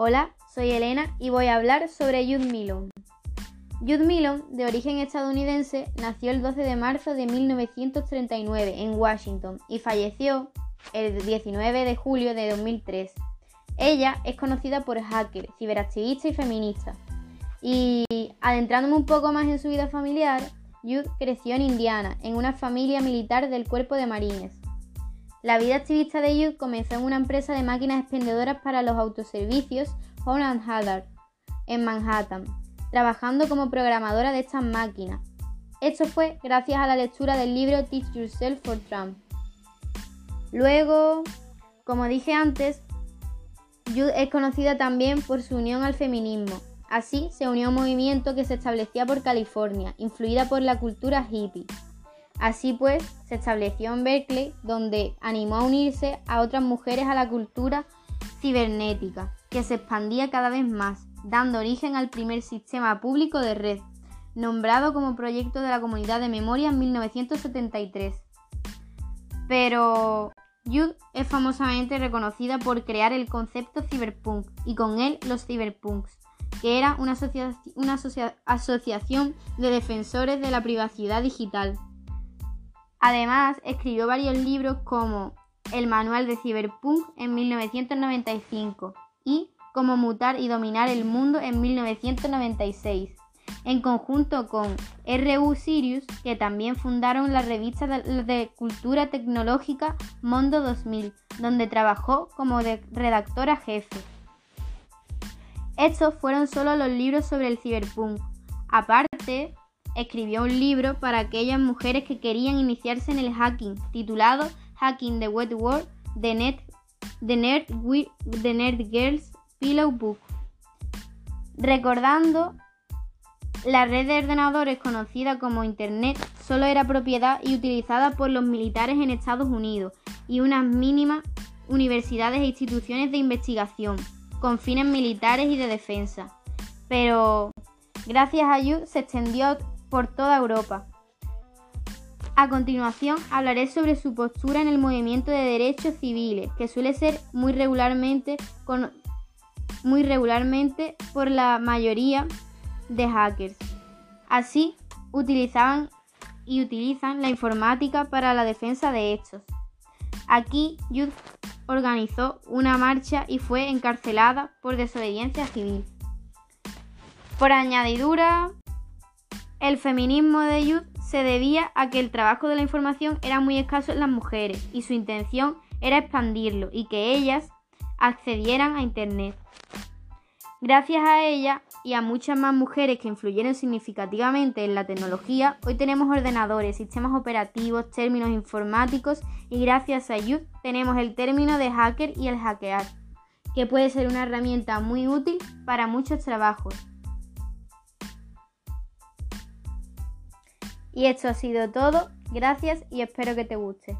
Hola, soy Elena y voy a hablar sobre Jude Milon. Jude Milon, de origen estadounidense, nació el 12 de marzo de 1939 en Washington y falleció el 19 de julio de 2003. Ella es conocida por hacker, ciberactivista y feminista. Y adentrándome un poco más en su vida familiar, Jude creció en Indiana, en una familia militar del cuerpo de marines. La vida activista de Youth comenzó en una empresa de máquinas expendedoras para los autoservicios Holland Haddard en Manhattan, trabajando como programadora de estas máquinas. Esto fue gracias a la lectura del libro Teach Yourself for Trump. Luego, como dije antes, Youth es conocida también por su unión al feminismo. Así se unió a un movimiento que se establecía por California, influida por la cultura hippie. Así pues, se estableció en Berkeley, donde animó a unirse a otras mujeres a la cultura cibernética, que se expandía cada vez más, dando origen al primer sistema público de red, nombrado como proyecto de la Comunidad de Memoria en 1973. Pero Jude es famosamente reconocida por crear el concepto cyberpunk y con él los cyberpunks, que era una asociación de defensores de la privacidad digital. Además, escribió varios libros como El Manual de Cyberpunk en 1995 y Cómo mutar y dominar el mundo en 1996, en conjunto con R.U. Sirius, que también fundaron la revista de cultura tecnológica Mondo 2000, donde trabajó como redactora jefe. Estos fueron solo los libros sobre el cyberpunk. Aparte, escribió un libro para aquellas mujeres que querían iniciarse en el hacking, titulado Hacking the Wet World, The, Nerd Girls Pillow Book. Recordando, la red de ordenadores conocida como Internet solo era propiedad y utilizada por los militares en Estados Unidos y unas mínimas universidades e instituciones de investigación con fines militares y de defensa. Pero gracias a You se extendió por toda Europa. A continuación hablaré sobre su postura en el movimiento de derechos civiles, que suele ser muy regularmente, muy regularmente por la mayoría de hackers. Así, utilizaban y utilizan la informática para la defensa de estos. Aquí, Youth organizó una marcha y fue encarcelada por desobediencia civil. Por añadidura, el feminismo de Youth se debía a que el trabajo de la información era muy escaso en las mujeres y su intención era expandirlo y que ellas accedieran a Internet. Gracias a ella y a muchas más mujeres que influyeron significativamente en la tecnología, hoy tenemos ordenadores, sistemas operativos, términos informáticos y gracias a Youth tenemos el término de hacker y el hackear, que puede ser una herramienta muy útil para muchos trabajos. Y esto ha sido todo. Gracias y espero que te guste.